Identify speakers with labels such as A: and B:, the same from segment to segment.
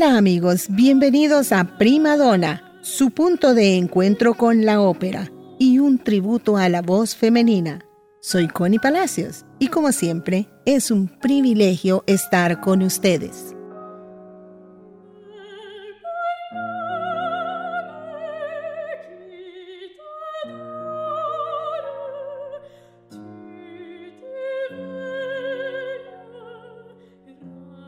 A: Hola amigos, bienvenidos a Prima Donna, su punto de encuentro con la ópera y un tributo a la voz femenina. Soy Connie Palacios y como siempre es un privilegio estar con ustedes.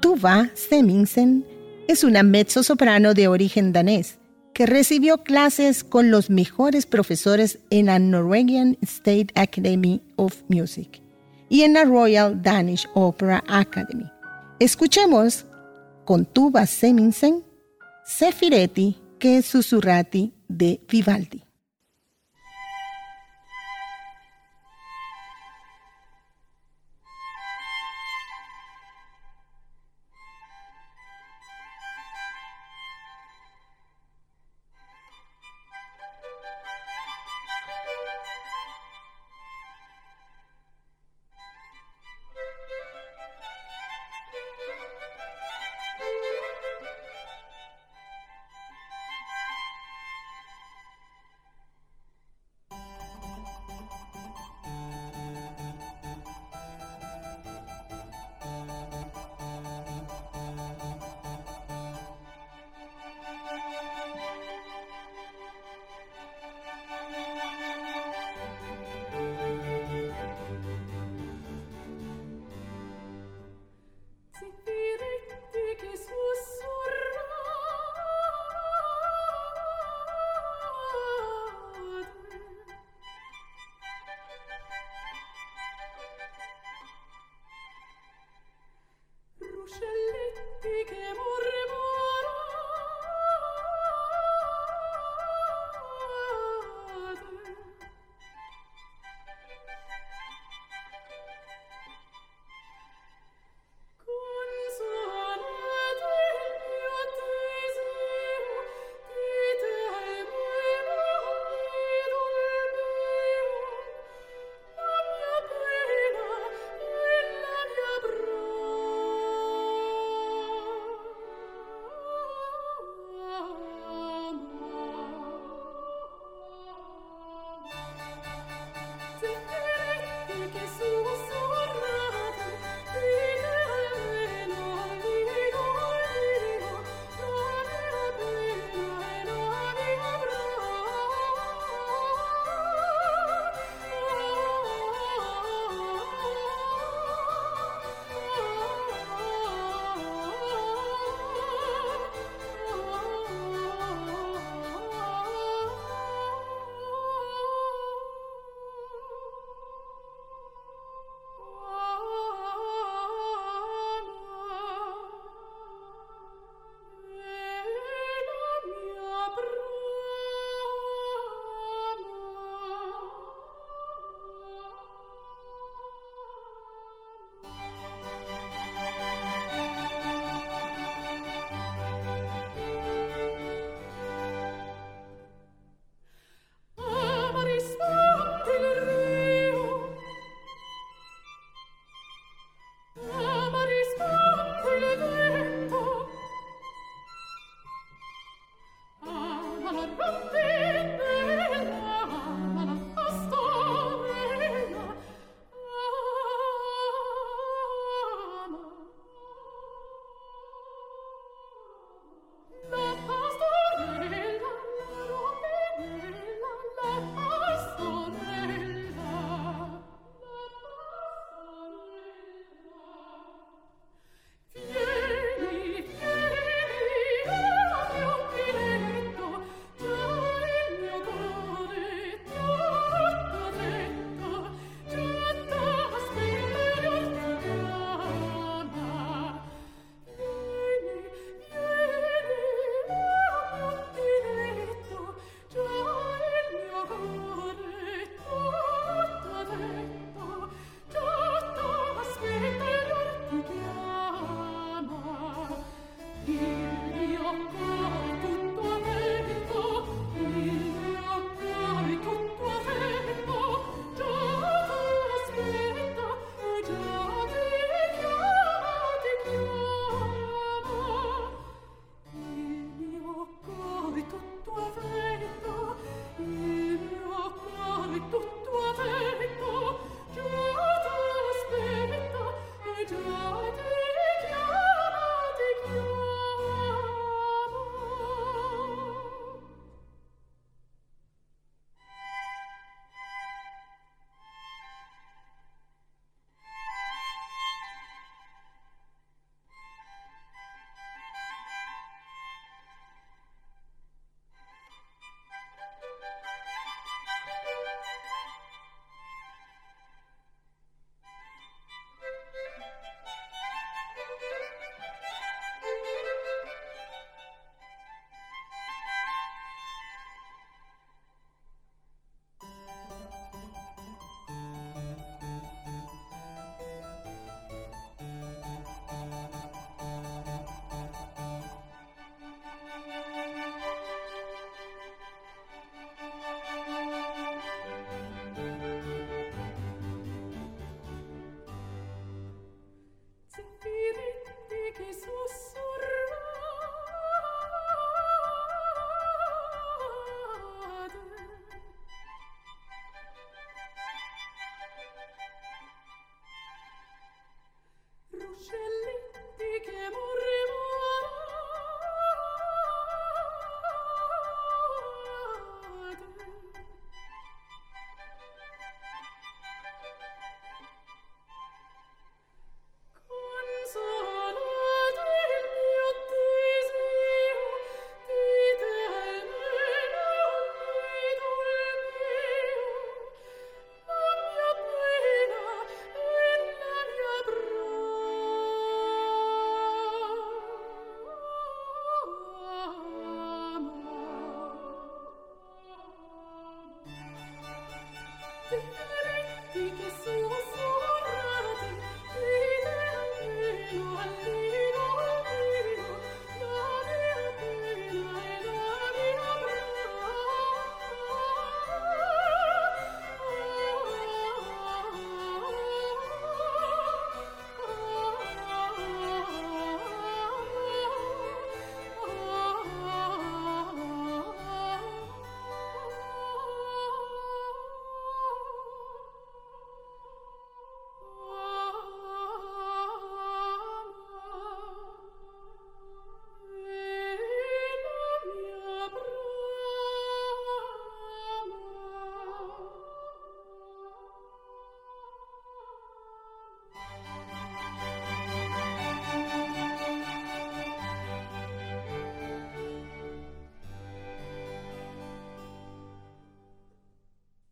A: Tuva Semmingsen es una mezzo-soprano de origen danés que recibió clases con los mejores profesores en la Norwegian State Academy of Music y en la Royal Danish Opera Academy. Escuchemos con Tuba Seminsen, Sefiretti, que es Susurrati de Vivaldi.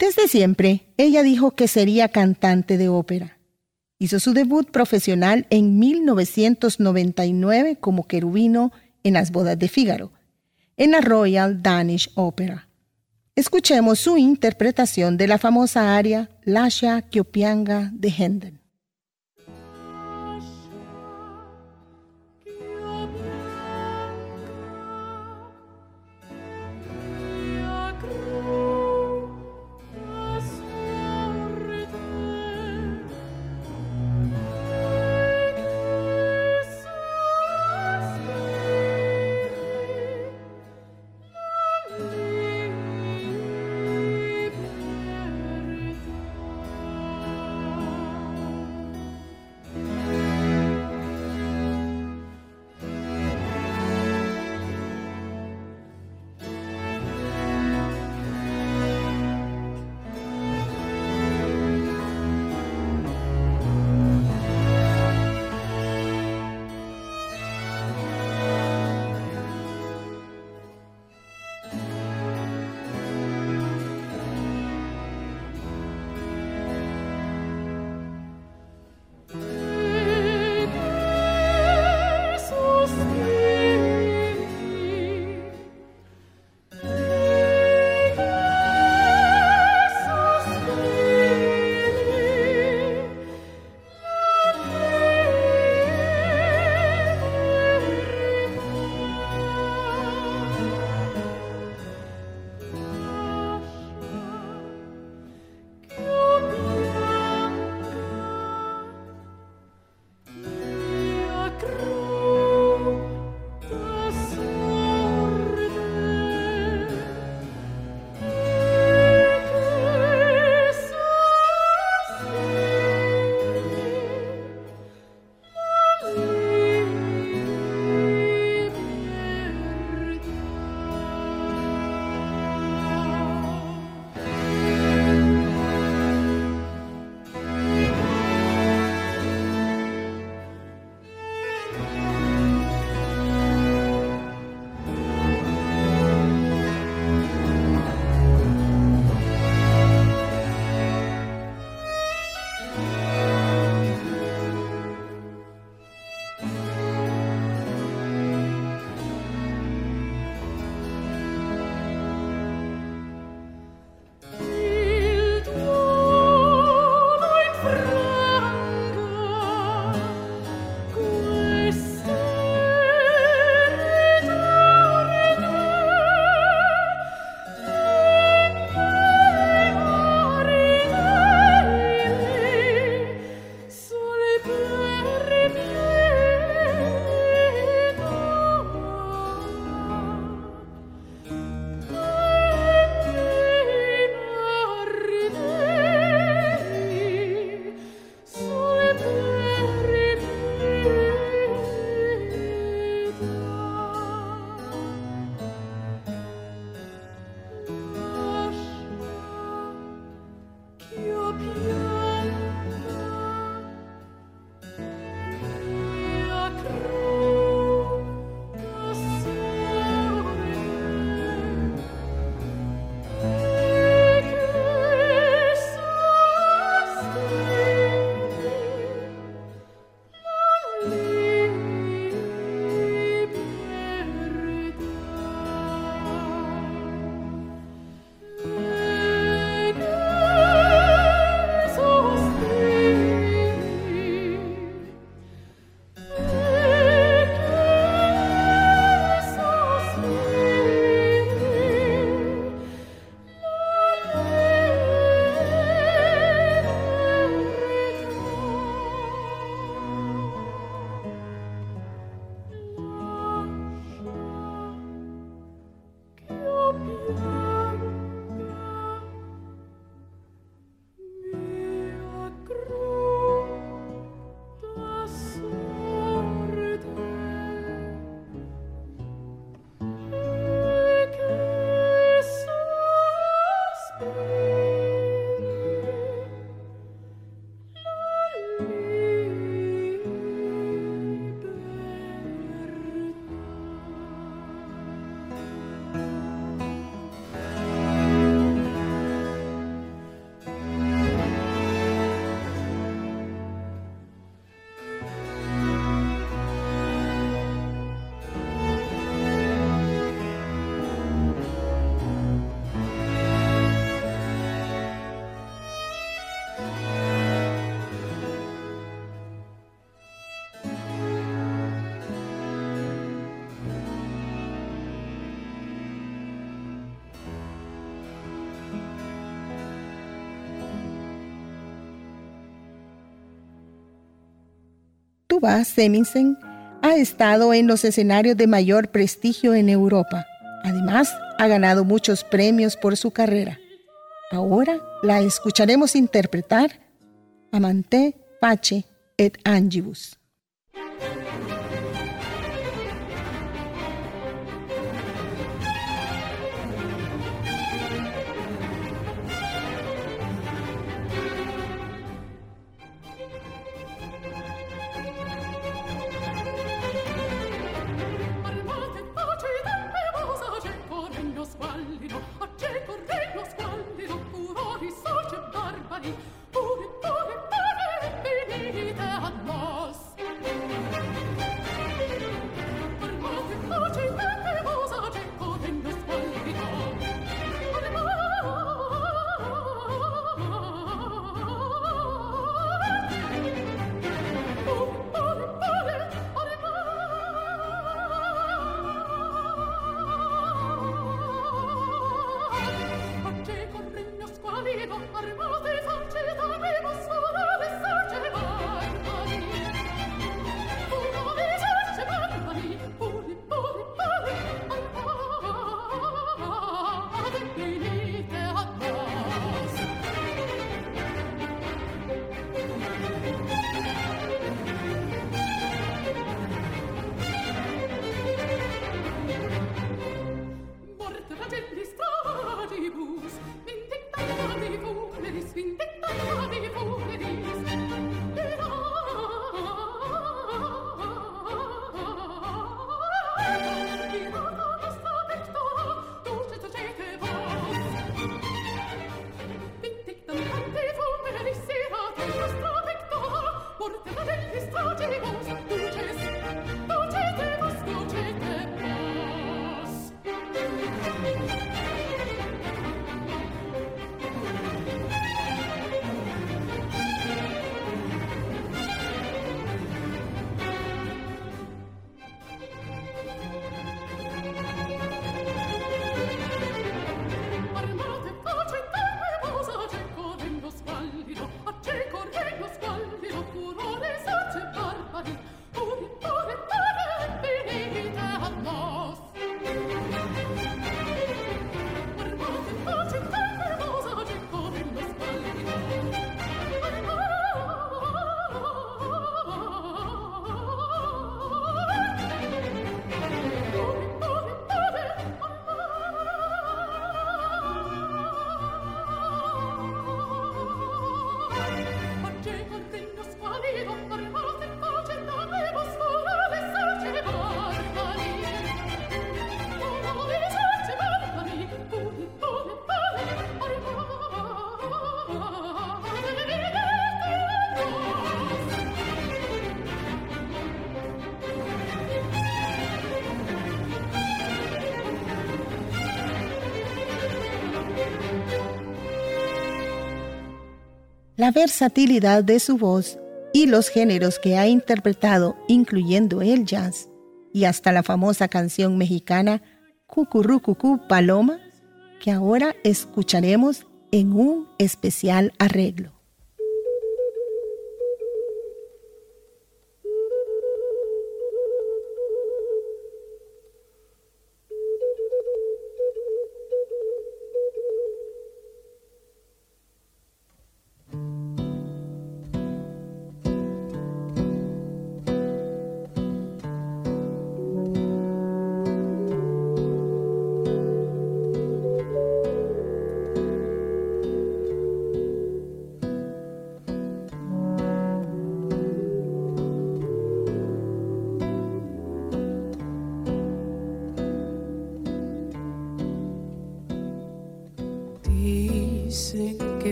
B: Desde siempre, ella dijo que sería cantante de ópera. Hizo su debut profesional en 1999 como querubino en las bodas de Fígaro, en la Royal Danish Opera. Escuchemos su interpretación de la famosa aria Lascia Kyopianga de Händel. Seminsen ha estado en los escenarios de mayor prestigio en Europa. Además, ha ganado muchos premios por su carrera. Ahora la escucharemos interpretar Amante, Pace et Angibus. La versatilidad de su voz y los géneros que ha interpretado, incluyendo el jazz y hasta la famosa canción mexicana Cucurrucucú Paloma, que ahora escucharemos en un especial arreglo.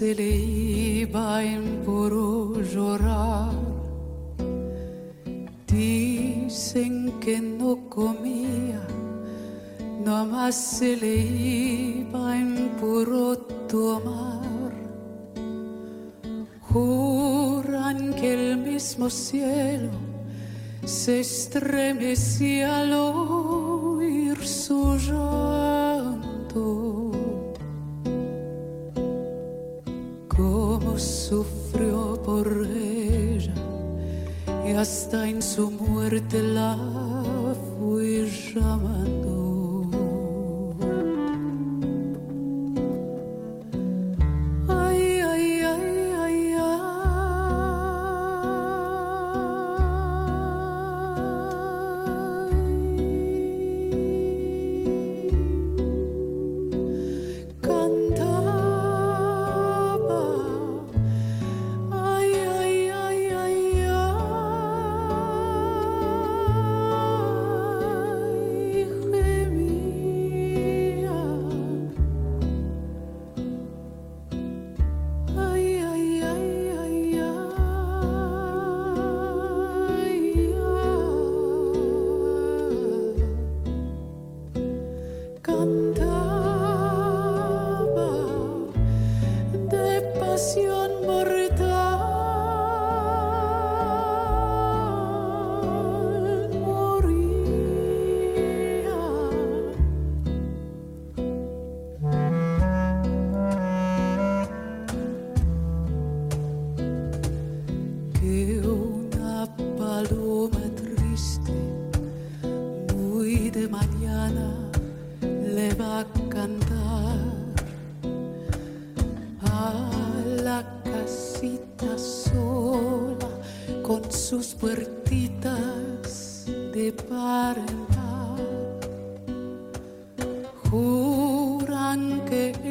C: Se le iba en puro llorar. Dicen que no comía, más se le iba en puro tomar. Juran que el mismo cielo se estremecía al oír su llanto. sufrió por ella y
B: hasta en su muerte la fui llamar.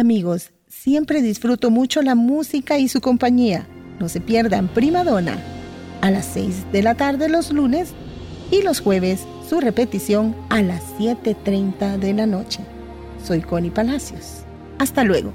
A: Amigos, siempre disfruto mucho la música y su compañía. No se pierdan Primadona a las 6 de la tarde los lunes y los jueves su repetición a las 7.30 de la noche. Soy Connie Palacios. Hasta luego.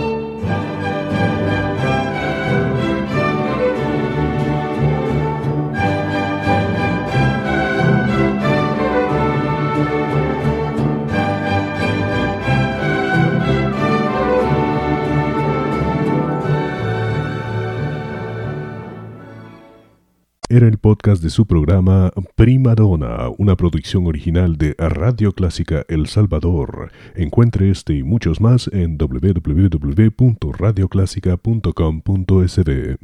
D: podcast de su programa Prima Donna, una producción original de Radio Clásica El Salvador. Encuentre este y muchos más en www.radioclásica.com.sb.